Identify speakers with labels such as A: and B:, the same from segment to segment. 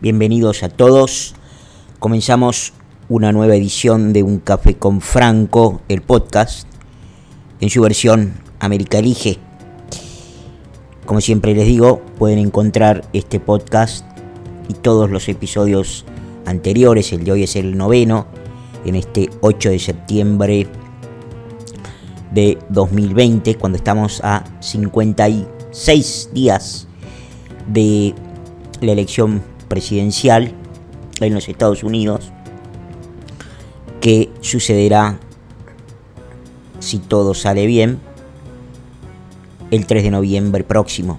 A: Bienvenidos a todos. Comenzamos una nueva edición de Un Café con Franco, el podcast, en su versión América Elige. Como siempre les digo, pueden encontrar este podcast y todos los episodios anteriores, el de hoy es el noveno, en este 8 de septiembre de 2020, cuando estamos a 56 días de la elección presidencial en los Estados Unidos que sucederá si todo sale bien el 3 de noviembre próximo.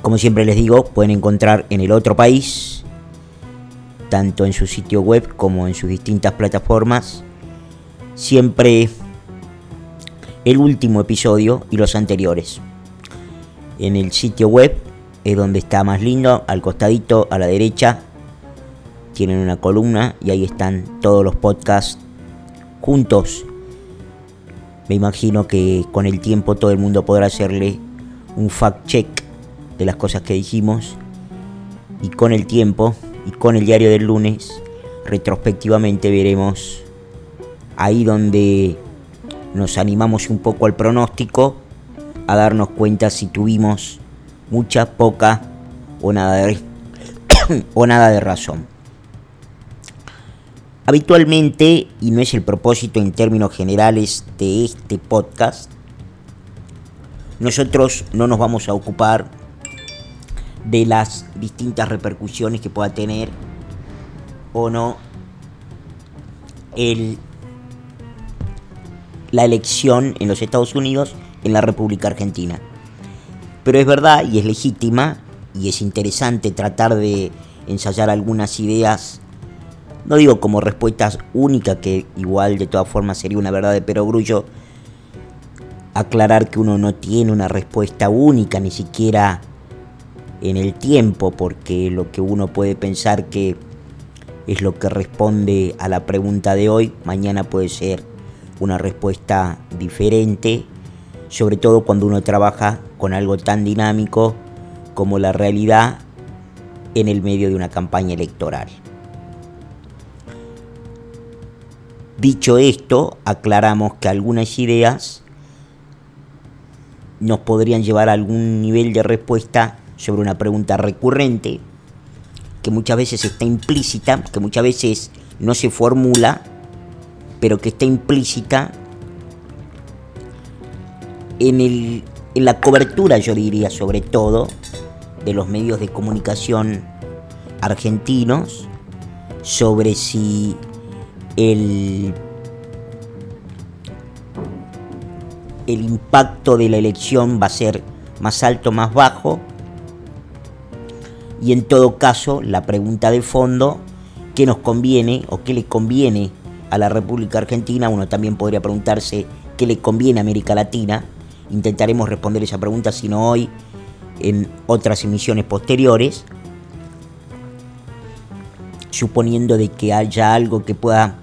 A: Como siempre les digo, pueden encontrar en el otro país, tanto en su sitio web como en sus distintas plataformas, siempre el último episodio y los anteriores. En el sitio web es donde está más lindo, al costadito, a la derecha, tienen una columna y ahí están todos los podcasts juntos. Me imagino que con el tiempo todo el mundo podrá hacerle un fact check de las cosas que dijimos y con el tiempo y con el diario del lunes retrospectivamente veremos ahí donde nos animamos un poco al pronóstico a darnos cuenta si tuvimos mucha, poca o nada de, o nada de razón. Habitualmente, y no es el propósito en términos generales de este podcast, nosotros no nos vamos a ocupar de las distintas repercusiones que pueda tener o no el, la elección en los Estados Unidos en la República Argentina. Pero es verdad y es legítima y es interesante tratar de ensayar algunas ideas, no digo como respuestas únicas, que igual de todas formas sería una verdad de perogrullo, aclarar que uno no tiene una respuesta única, ni siquiera en el tiempo, porque lo que uno puede pensar que es lo que responde a la pregunta de hoy, mañana puede ser una respuesta diferente, sobre todo cuando uno trabaja con algo tan dinámico como la realidad en el medio de una campaña electoral. Dicho esto, aclaramos que algunas ideas nos podrían llevar a algún nivel de respuesta sobre una pregunta recurrente que muchas veces está implícita, que muchas veces no se formula, pero que está implícita en el en la cobertura, yo diría, sobre todo, de los medios de comunicación argentinos sobre si el, el impacto de la elección va a ser más alto más bajo. Y en todo caso, la pregunta de fondo, ¿qué nos conviene o qué le conviene a la República Argentina? Uno también podría preguntarse qué le conviene a América Latina Intentaremos responder esa pregunta, si no hoy, en otras emisiones posteriores, suponiendo de que haya algo que pueda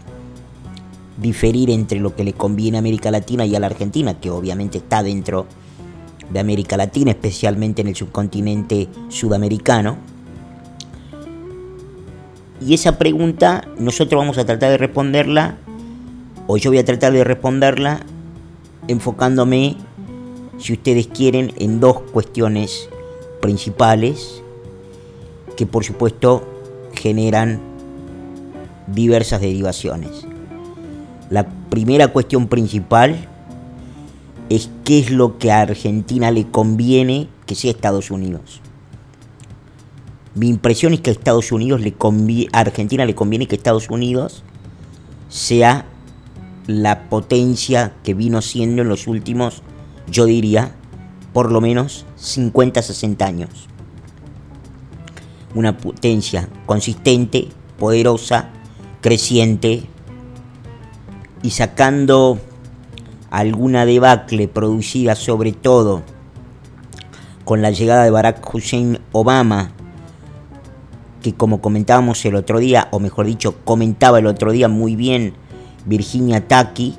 A: diferir entre lo que le conviene a América Latina y a la Argentina, que obviamente está dentro de América Latina, especialmente en el subcontinente sudamericano. Y esa pregunta nosotros vamos a tratar de responderla, o yo voy a tratar de responderla enfocándome si ustedes quieren, en dos cuestiones principales que por supuesto generan diversas derivaciones. La primera cuestión principal es qué es lo que a Argentina le conviene que sea Estados Unidos. Mi impresión es que a Estados Unidos le a Argentina le conviene que Estados Unidos sea la potencia que vino siendo en los últimos yo diría, por lo menos 50-60 años. Una potencia consistente, poderosa, creciente y sacando alguna debacle producida sobre todo con la llegada de Barack Hussein Obama, que como comentábamos el otro día, o mejor dicho, comentaba el otro día muy bien Virginia Taki,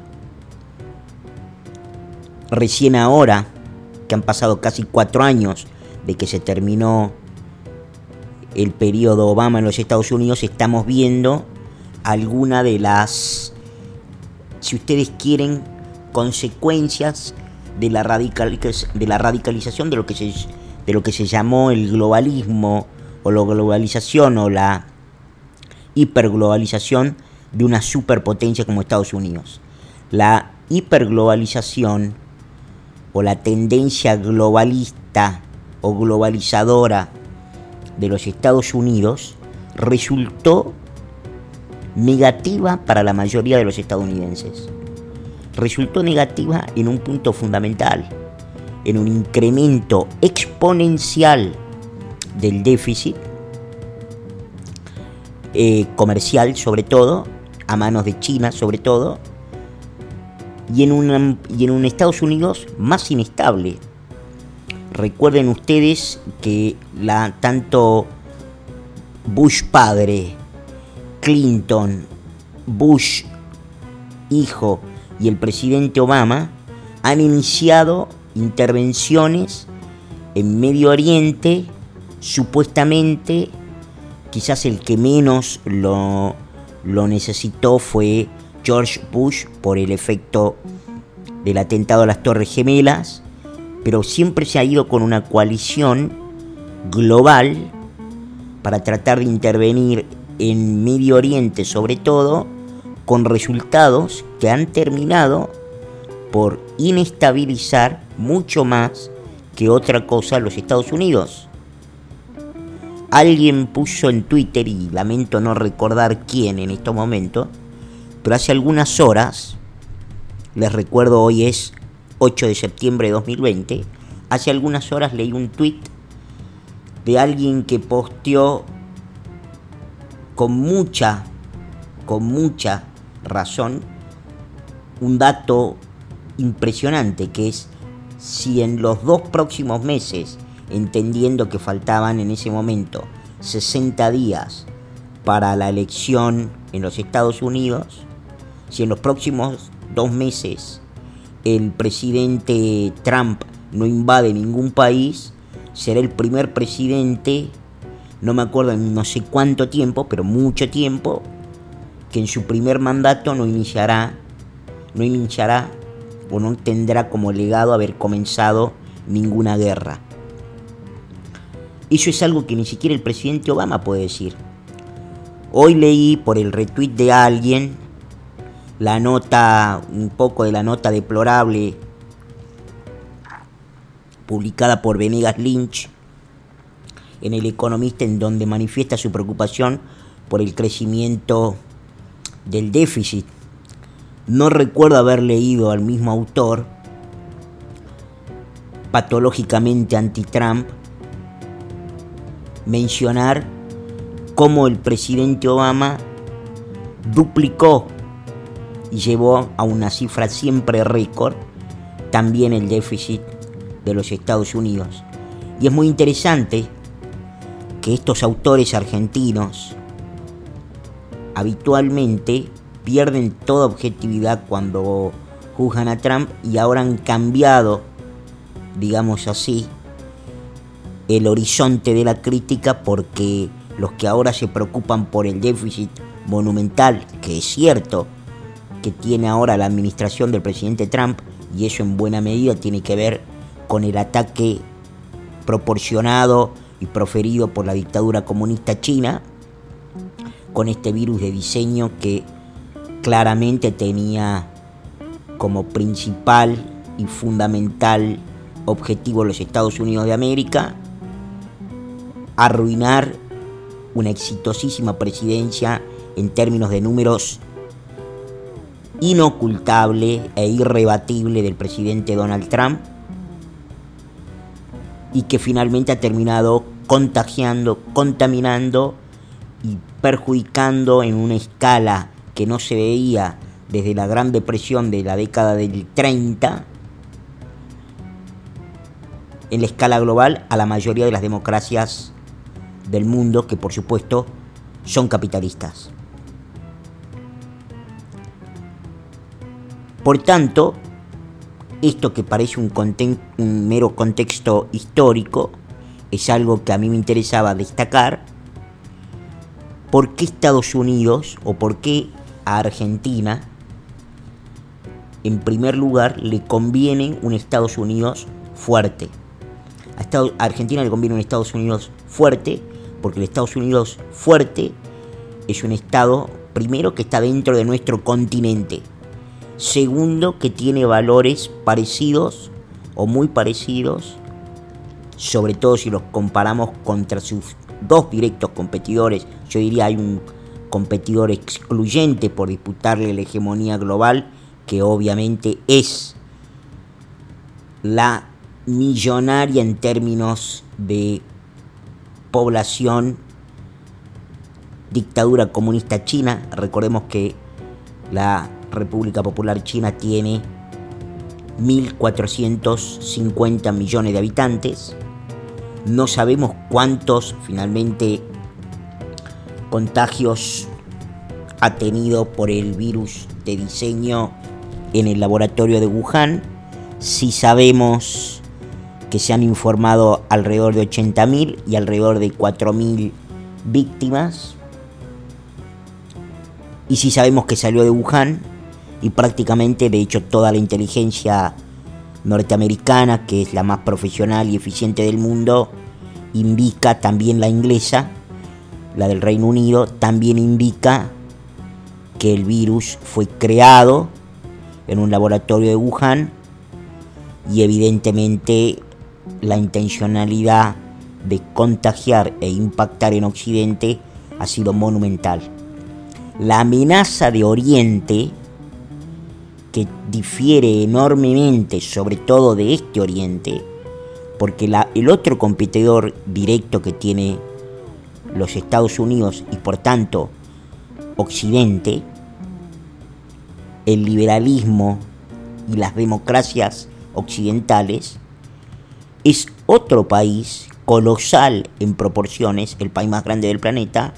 A: recién ahora, que han pasado casi cuatro años de que se terminó el periodo Obama en los Estados Unidos, estamos viendo alguna de las, si ustedes quieren, consecuencias de la, de la radicalización de lo, que se, de lo que se llamó el globalismo o la globalización o la hiperglobalización de una superpotencia como Estados Unidos. La hiperglobalización o la tendencia globalista o globalizadora de los Estados Unidos resultó negativa para la mayoría de los estadounidenses. Resultó negativa en un punto fundamental, en un incremento exponencial del déficit eh, comercial sobre todo, a manos de China sobre todo, y en, y en un Estados Unidos más inestable. Recuerden ustedes que la, tanto Bush padre, Clinton, Bush hijo y el presidente Obama han iniciado intervenciones en Medio Oriente, supuestamente, quizás el que menos lo, lo necesitó fue George Bush por el efecto del atentado a las Torres Gemelas, pero siempre se ha ido con una coalición global para tratar de intervenir en Medio Oriente sobre todo, con resultados que han terminado por inestabilizar mucho más que otra cosa los Estados Unidos. Alguien puso en Twitter, y lamento no recordar quién en estos momentos, pero hace algunas horas, les recuerdo hoy es 8 de septiembre de 2020, hace algunas horas leí un tweet de alguien que posteó con mucha, con mucha razón un dato impresionante que es si en los dos próximos meses, entendiendo que faltaban en ese momento 60 días para la elección en los Estados Unidos, si en los próximos dos meses el presidente Trump no invade ningún país, será el primer presidente, no me acuerdo en no sé cuánto tiempo, pero mucho tiempo, que en su primer mandato no iniciará, no iniciará o no tendrá como legado haber comenzado ninguna guerra. Eso es algo que ni siquiera el presidente Obama puede decir. Hoy leí por el retweet de alguien la nota, un poco de la nota deplorable publicada por Venegas Lynch en El Economista, en donde manifiesta su preocupación por el crecimiento del déficit. No recuerdo haber leído al mismo autor, patológicamente anti-Trump, mencionar cómo el presidente Obama duplicó y llevó a una cifra siempre récord también el déficit de los Estados Unidos. Y es muy interesante que estos autores argentinos habitualmente pierden toda objetividad cuando juzgan a Trump y ahora han cambiado, digamos así, el horizonte de la crítica porque los que ahora se preocupan por el déficit monumental, que es cierto, que tiene ahora la administración del presidente Trump, y eso en buena medida tiene que ver con el ataque proporcionado y proferido por la dictadura comunista china, con este virus de diseño que claramente tenía como principal y fundamental objetivo los Estados Unidos de América, arruinar una exitosísima presidencia en términos de números inocultable e irrebatible del presidente Donald Trump y que finalmente ha terminado contagiando, contaminando y perjudicando en una escala que no se veía desde la Gran Depresión de la década del 30 en la escala global a la mayoría de las democracias del mundo que por supuesto son capitalistas. Por tanto, esto que parece un, mero contexto histórico es algo que a mí me interesaba destacar por qué Estados Unidos o por qué a Argentina, en primer lugar, le conviene un Estados Unidos fuerte. A, Argentina le conviene un Estados Unidos fuerte, porque el Estados Unidos fuerte es un Estado, primero, que está dentro de nuestro continente. Segundo, que tiene valores parecidos o muy parecidos, sobre todo si los comparamos contra sus dos directos competidores. Yo diría hay un competidor excluyente por disputarle la hegemonía global, que obviamente es la millonaria en términos de población dictadura comunista china. Recordemos que la República Popular China tiene 1.450 millones de habitantes. No sabemos cuántos finalmente contagios ha tenido por el virus de diseño en el laboratorio de Wuhan. Sí sabemos que se han informado alrededor de 80.000 y alrededor de 4.000 víctimas. Y sí sabemos que salió de Wuhan y prácticamente, de hecho, toda la inteligencia norteamericana, que es la más profesional y eficiente del mundo, indica también la inglesa, la del Reino Unido, también indica que el virus fue creado en un laboratorio de Wuhan y evidentemente la intencionalidad de contagiar e impactar en Occidente ha sido monumental. La amenaza de Oriente que difiere enormemente, sobre todo de este Oriente, porque el otro competidor directo que tiene los Estados Unidos y por tanto Occidente, el liberalismo y las democracias occidentales, es otro país colosal en proporciones, el país más grande del planeta,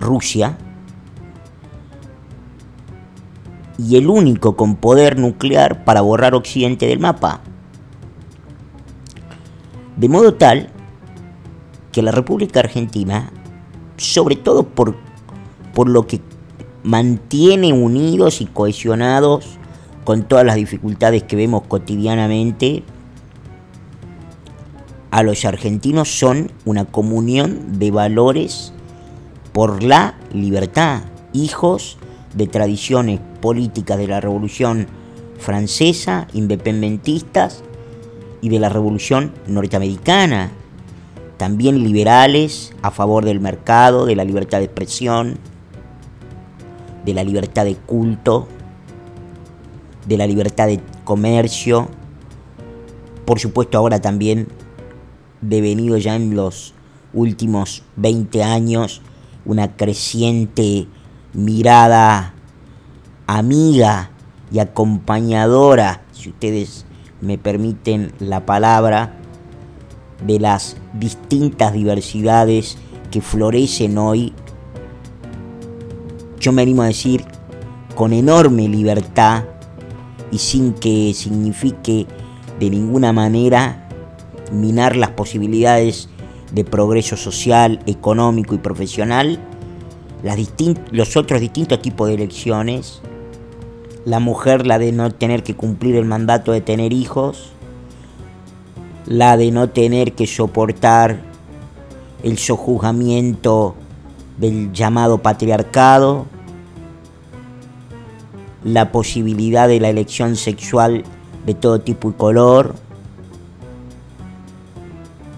A: Rusia, y el único con poder nuclear para borrar Occidente del mapa. De modo tal que la República Argentina, sobre todo por, por lo que mantiene unidos y cohesionados con todas las dificultades que vemos cotidianamente, a los argentinos son una comunión de valores por la libertad, hijos de tradiciones políticas de la Revolución Francesa, independentistas y de la Revolución Norteamericana, también liberales a favor del mercado, de la libertad de expresión, de la libertad de culto, de la libertad de comercio, por supuesto ahora también devenido ya en los últimos 20 años una creciente mirada amiga y acompañadora, si ustedes me permiten la palabra, de las distintas diversidades que florecen hoy, yo me animo a decir con enorme libertad y sin que signifique de ninguna manera minar las posibilidades de progreso social, económico y profesional, los otros distintos tipos de elecciones, la mujer la de no tener que cumplir el mandato de tener hijos, la de no tener que soportar el sojuzgamiento del llamado patriarcado, la posibilidad de la elección sexual de todo tipo y color,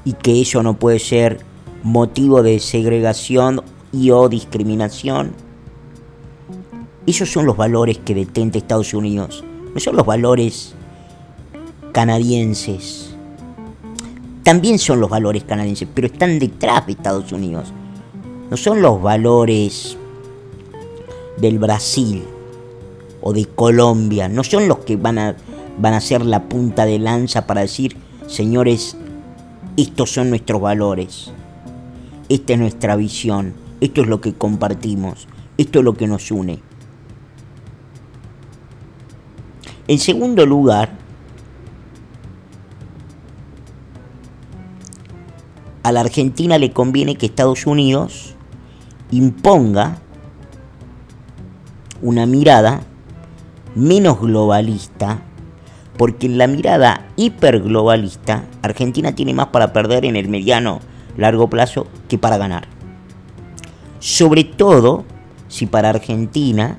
A: y que eso no puede ser motivo de segregación y o discriminación. Esos son los valores que detenta Estados Unidos, no son los valores canadienses. También son los valores canadienses, pero están detrás de Estados Unidos. No son los valores del Brasil o de Colombia, no son los que van a, van a ser la punta de lanza para decir, señores, estos son nuestros valores, esta es nuestra visión, esto es lo que compartimos, esto es lo que nos une. En segundo lugar, a la Argentina le conviene que Estados Unidos imponga una mirada menos globalista, porque en la mirada hiperglobalista, Argentina tiene más para perder en el mediano largo plazo que para ganar. Sobre todo si para Argentina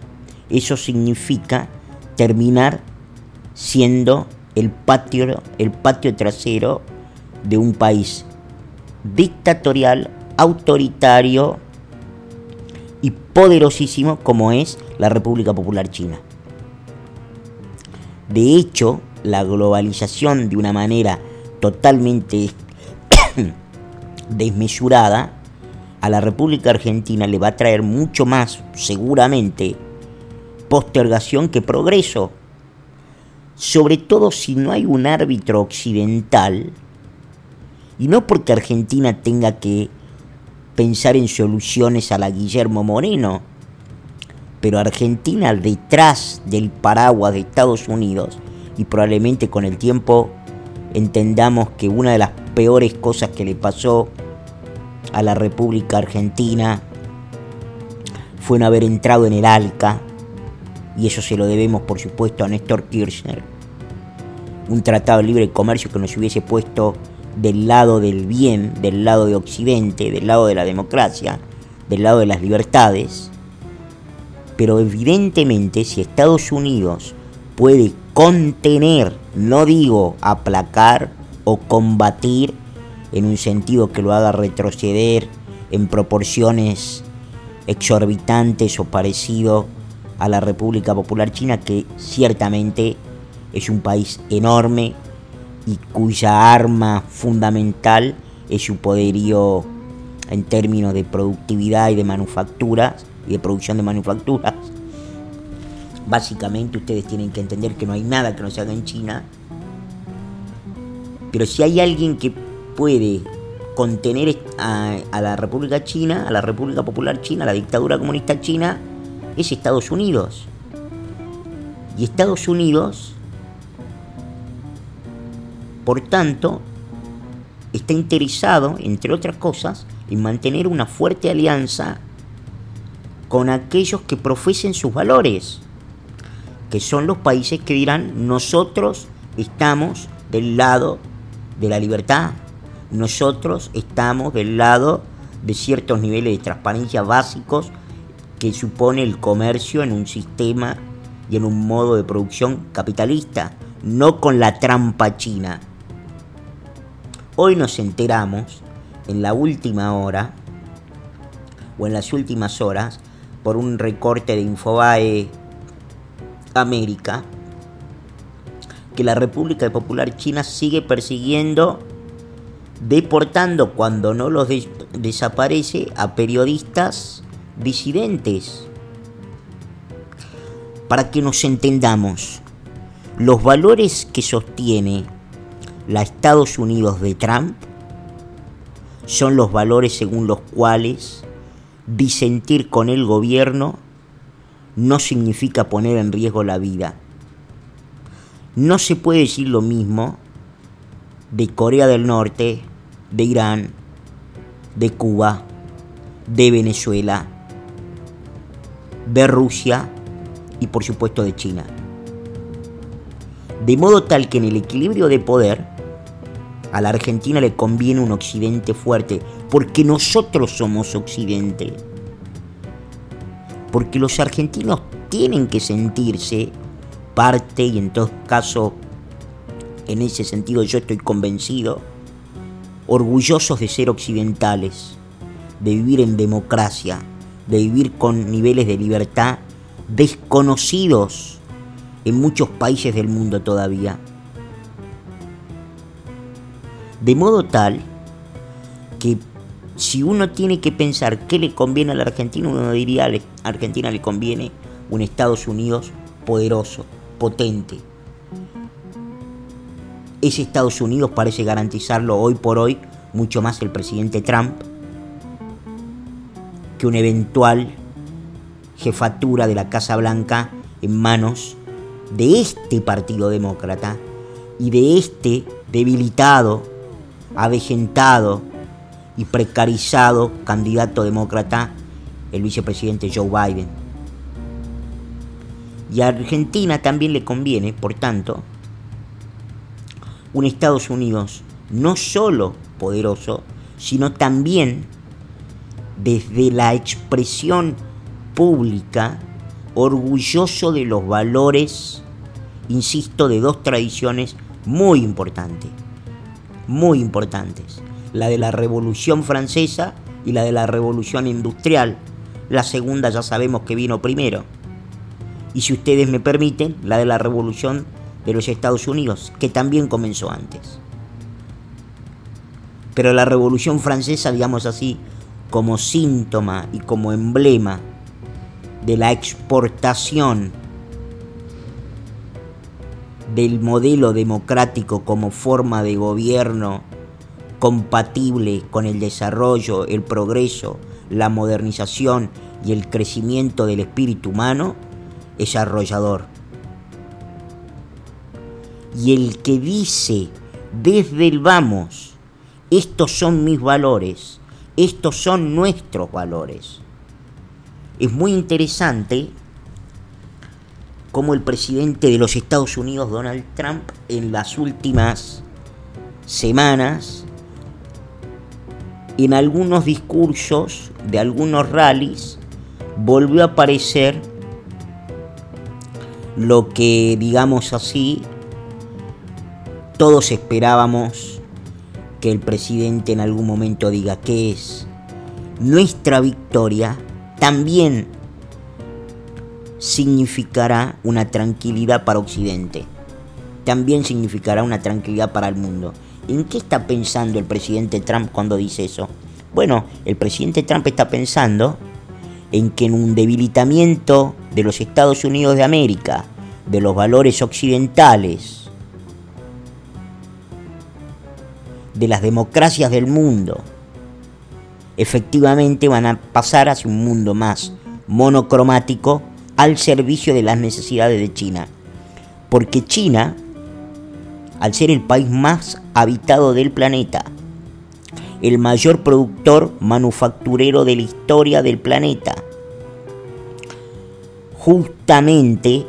A: eso significa terminar siendo el patio, el patio trasero de un país dictatorial, autoritario y poderosísimo como es la República Popular China. De hecho, la globalización de una manera totalmente desmesurada a la República Argentina le va a traer mucho más, seguramente, postergación que progreso. Sobre todo si no hay un árbitro occidental, y no porque Argentina tenga que pensar en soluciones a la Guillermo Moreno, pero Argentina detrás del paraguas de Estados Unidos, y probablemente con el tiempo entendamos que una de las peores cosas que le pasó a la República Argentina fue no haber entrado en el ALCA, y eso se lo debemos por supuesto a Néstor Kirchner, un tratado de libre comercio que nos hubiese puesto del lado del bien, del lado de Occidente, del lado de la democracia, del lado de las libertades. Pero evidentemente si Estados Unidos puede contener, no digo aplacar o combatir en un sentido que lo haga retroceder en proporciones exorbitantes o parecido a la República Popular China, que ciertamente es un país enorme y cuya arma fundamental es su poderío en términos de productividad y de manufacturas y de producción de manufacturas. Básicamente ustedes tienen que entender que no hay nada que no se haga en China. Pero si hay alguien que puede contener a, la República China, a la República Popular China, a la dictadura comunista china, es Estados Unidos. Y Estados Unidos por tanto, está interesado, entre otras cosas, en mantener una fuerte alianza con aquellos que profesen sus valores, que son los países que dirán, nosotros estamos del lado de la libertad, nosotros estamos del lado de ciertos niveles de transparencia básicos que supone el comercio en un sistema y en un modo de producción capitalista, no con la trampa china. Hoy nos enteramos, en la última hora, o en las últimas horas, por un recorte de Infobae América, que la República Popular China sigue persiguiendo, deportando cuando no los desaparece a periodistas disidentes. Para que nos entendamos, los valores que sostiene la Estados Unidos de Trump son los valores según los cuales disentir con el gobierno no significa poner en riesgo la vida. No se puede decir lo mismo de Corea del Norte, de Irán, de Cuba, de Venezuela, de Rusia y por supuesto de China. De modo tal que en el equilibrio de poder, a la Argentina le conviene un occidente fuerte, porque nosotros somos occidente. Porque los argentinos tienen que sentirse parte, y en todo caso, en ese sentido yo estoy convencido, orgullosos de ser occidentales, de vivir en democracia, de vivir con niveles de libertad desconocidos en muchos países del mundo todavía. De modo tal que si uno tiene que pensar qué le conviene a la Argentina, uno diría a Argentina le conviene un Estados Unidos poderoso, potente. Ese Estados Unidos parece garantizarlo hoy por hoy mucho más el presidente Trump que una eventual jefatura de la Casa Blanca en manos de este Partido Demócrata y de este debilitado avejentado y precarizado candidato demócrata, el vicepresidente Joe Biden. Y a Argentina también le conviene, por tanto, un Estados Unidos no solo poderoso, sino también desde la expresión pública orgulloso de los valores, insisto, de dos tradiciones muy importantes, muy importantes, la de la Revolución Francesa y la de la Revolución Industrial. La segunda ya sabemos que vino primero. Y si ustedes me permiten, la de la Revolución de los Estados Unidos, que también comenzó antes. Pero la Revolución Francesa, digamos así, como síntoma y como emblema de la exportación del modelo democrático como forma de gobierno compatible con el desarrollo, el progreso, la modernización y el crecimiento del espíritu humano, es arrollador. Y el que dice desde el vamos, estos son mis valores, estos son nuestros valores. Es muy interesante cómo el presidente de los Estados Unidos, Donald Trump, en las últimas semanas, en algunos discursos de algunos rallies, volvió a aparecer lo que, digamos así, todos esperábamos que el presidente en algún momento diga que es nuestra victoria también significará una tranquilidad para Occidente. También significará una tranquilidad para el mundo. ¿En qué está pensando el presidente Trump cuando dice eso? Bueno, el presidente Trump está pensando en que en un debilitamiento de los Estados Unidos de América, de los valores occidentales, de las democracias del mundo, efectivamente van a pasar hacia un mundo más monocromático al servicio de las necesidades de China. Porque China, al ser el país más habitado del planeta, el mayor productor manufacturero de la historia del planeta, justamente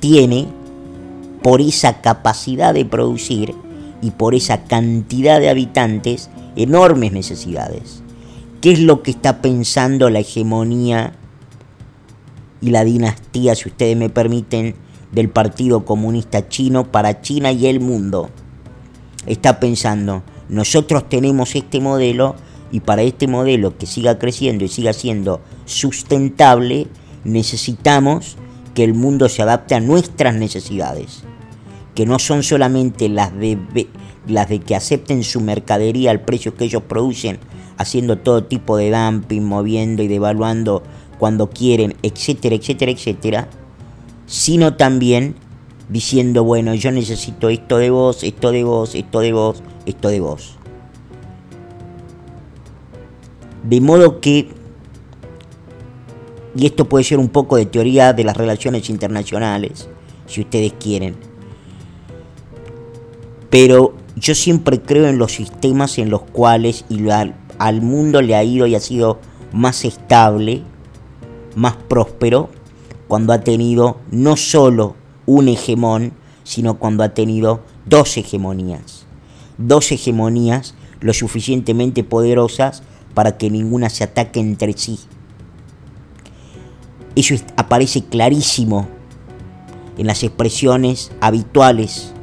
A: tiene, por esa capacidad de producir, y por esa cantidad de habitantes enormes necesidades. ¿Qué es lo que está pensando la hegemonía y la dinastía, si ustedes me permiten, del Partido Comunista Chino para China y el mundo? Está pensando, nosotros tenemos este modelo y para este modelo que siga creciendo y siga siendo sustentable, necesitamos que el mundo se adapte a nuestras necesidades que no son solamente las de, las de que acepten su mercadería al precio que ellos producen, haciendo todo tipo de dumping, moviendo y devaluando cuando quieren, etcétera, etcétera, etcétera, sino también diciendo, bueno, yo necesito esto de vos, esto de vos, esto de vos, esto de vos. De modo que, y esto puede ser un poco de teoría de las relaciones internacionales, si ustedes quieren, pero yo siempre creo en los sistemas en los cuales al, mundo le ha ido y ha sido más estable, más próspero, cuando ha tenido no solo un hegemón, sino cuando ha tenido dos hegemonías. Dos hegemonías lo suficientemente poderosas para que ninguna se ataque entre sí. Eso aparece clarísimo en las expresiones habituales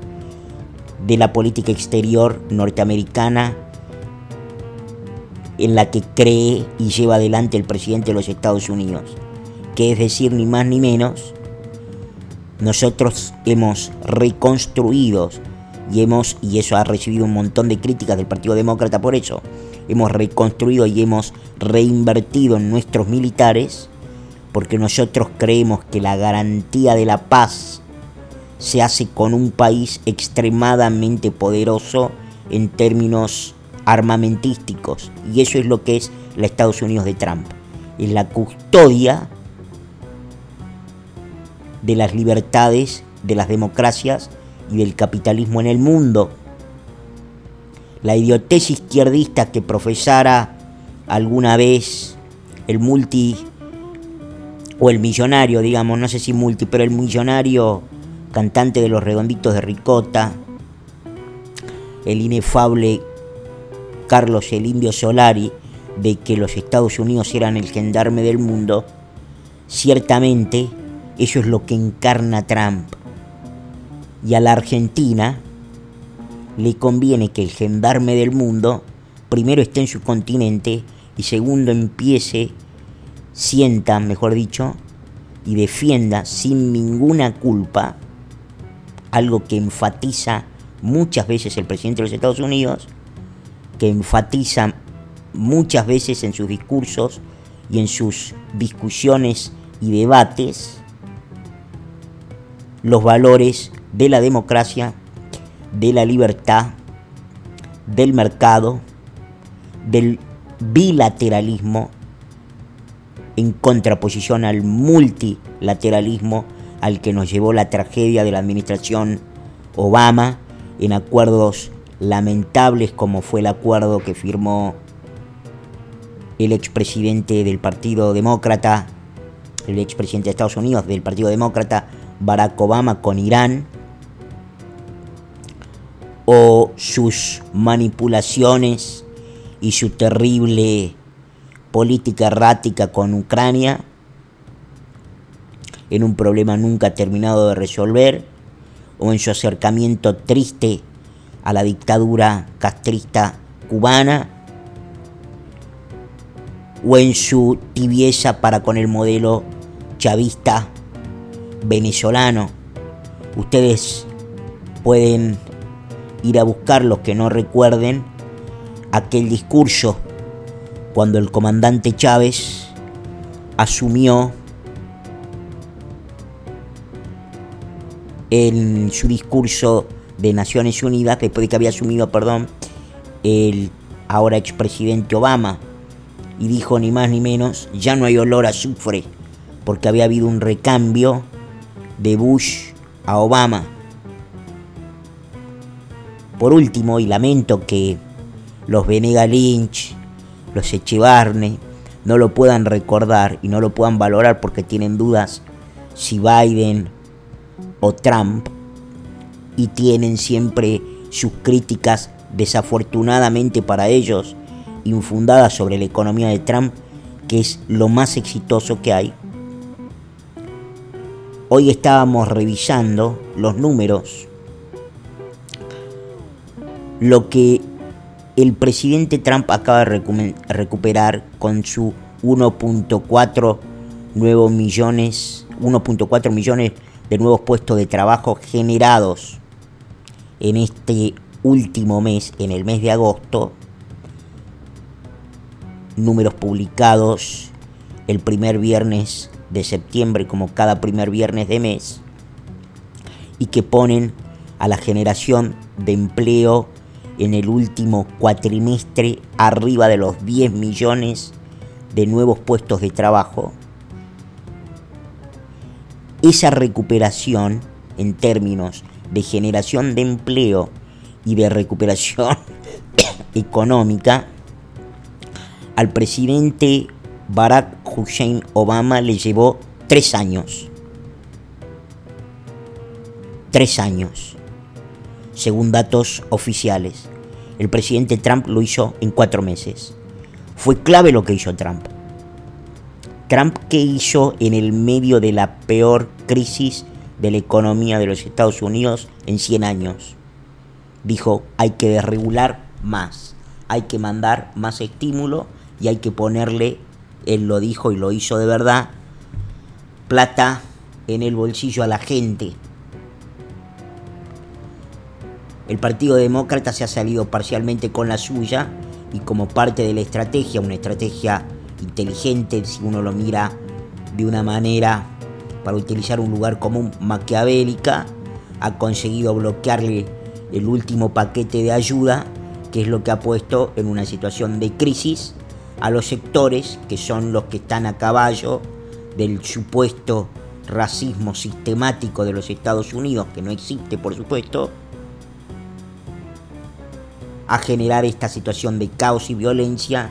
A: de la política exterior norteamericana en la que cree y lleva adelante el presidente de los Estados Unidos, que es decir, ni más ni menos, nosotros hemos reconstruido y hemos, y eso ha recibido un montón de críticas del Partido Demócrata por eso, hemos reconstruido y hemos reinvertido en nuestros militares porque nosotros creemos que la garantía de la paz se hace con un país extremadamente poderoso en términos armamentísticos. Y eso es lo que es la Estados Unidos de Trump. Es la custodia de las libertades, de las democracias y del capitalismo en el mundo. la idiotez izquierdista que profesara alguna vez el multi o el millonario, digamos, no sé si multi, pero el millonario cantante de los redonditos de Ricota, el inefable Carlos el Indio Solari, de que los Estados Unidos eran el gendarme del mundo, ciertamente eso es lo que encarna Trump. Y a la Argentina le conviene que el gendarme del mundo primero esté en su continente y segundo empiece, sienta, mejor dicho, y defienda sin ninguna culpa algo que enfatiza muchas veces el presidente de los Estados Unidos, que enfatiza muchas veces en sus discursos y en sus discusiones y debates los valores de la democracia, de la libertad, del mercado, del bilateralismo en contraposición al multilateralismo al que nos llevó la tragedia de la administración Obama en acuerdos lamentables como fue el acuerdo que firmó el expresidente del Partido Demócrata, el expresidente de Estados Unidos del Partido Demócrata, Barack Obama con Irán, o sus manipulaciones y su terrible política errática con Ucrania, en un problema nunca terminado de resolver, o en su acercamiento triste a la dictadura castrista cubana, o en su tibieza para con el modelo chavista venezolano. Ustedes pueden ir a buscar los que no recuerden aquel discurso cuando el comandante Chávez asumió en su discurso de Naciones Unidas, después de que había asumido, perdón, el ahora expresidente Obama, y dijo ni más ni menos, ya no hay olor a azufre, porque había habido un recambio de Bush a Obama. Por último, y lamento que los Venega Lynch, los Echevarne, no lo puedan recordar y no lo puedan valorar porque tienen dudas si Biden o Trump y tienen siempre sus críticas desafortunadamente para ellos infundadas sobre la economía de Trump, que es lo más exitoso que hay. Hoy estábamos revisando los números, lo que el presidente Trump acaba de recuperar con su 1.4 nuevos millones, 1.4 millones de nuevos puestos de trabajo generados en este último mes, en el mes de agosto, números publicados el primer viernes de septiembre como cada primer viernes de mes y que ponen a la generación de empleo en el último cuatrimestre arriba de los 10 millones de nuevos puestos de trabajo. Esa recuperación en términos de generación de empleo y de recuperación económica al presidente Barack Hussein Obama le llevó tres años. Tres años, según datos oficiales. El presidente Trump lo hizo en cuatro meses. Fue clave lo que hizo Trump. Trump, ¿qué hizo en el medio de la peor crisis de la economía de los Estados Unidos en 100 años? Dijo, hay que desregular más, hay que mandar más estímulo y hay que ponerle él lo dijo y lo hizo de verdad, plata en el bolsillo a la gente. El Partido Demócrata se ha salido parcialmente con la suya y como parte de la estrategia, una estrategia inteligente si uno lo mira de una manera para utilizar un lugar común maquiavélica, ha conseguido bloquearle el último paquete de ayuda, que es lo que ha puesto en una situación de crisis a los sectores que son los que están a caballo del supuesto racismo sistemático de los Estados Unidos, que no existe por supuesto, a generar esta situación de caos y violencia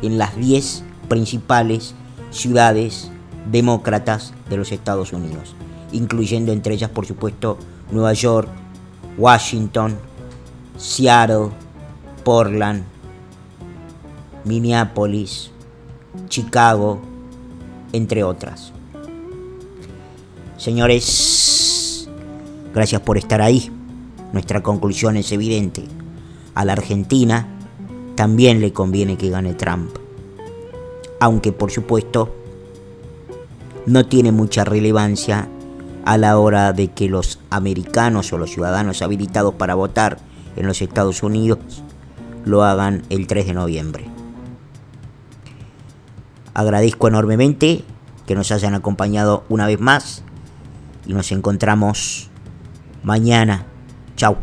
A: en las 10 principales ciudades demócratas de los Estados Unidos, incluyendo entre ellas, por supuesto, Nueva York, Washington, Seattle, Portland, Minneapolis, Chicago, entre otras. Señores, gracias por estar ahí. Nuestra conclusión es evidente. A la Argentina también le conviene que gane Trump. Aunque por supuesto no tiene mucha relevancia a la hora de que los americanos o los ciudadanos habilitados para votar en los Estados Unidos lo hagan el 3 de noviembre. Agradezco enormemente que nos hayan acompañado una vez más y nos encontramos mañana. Chao.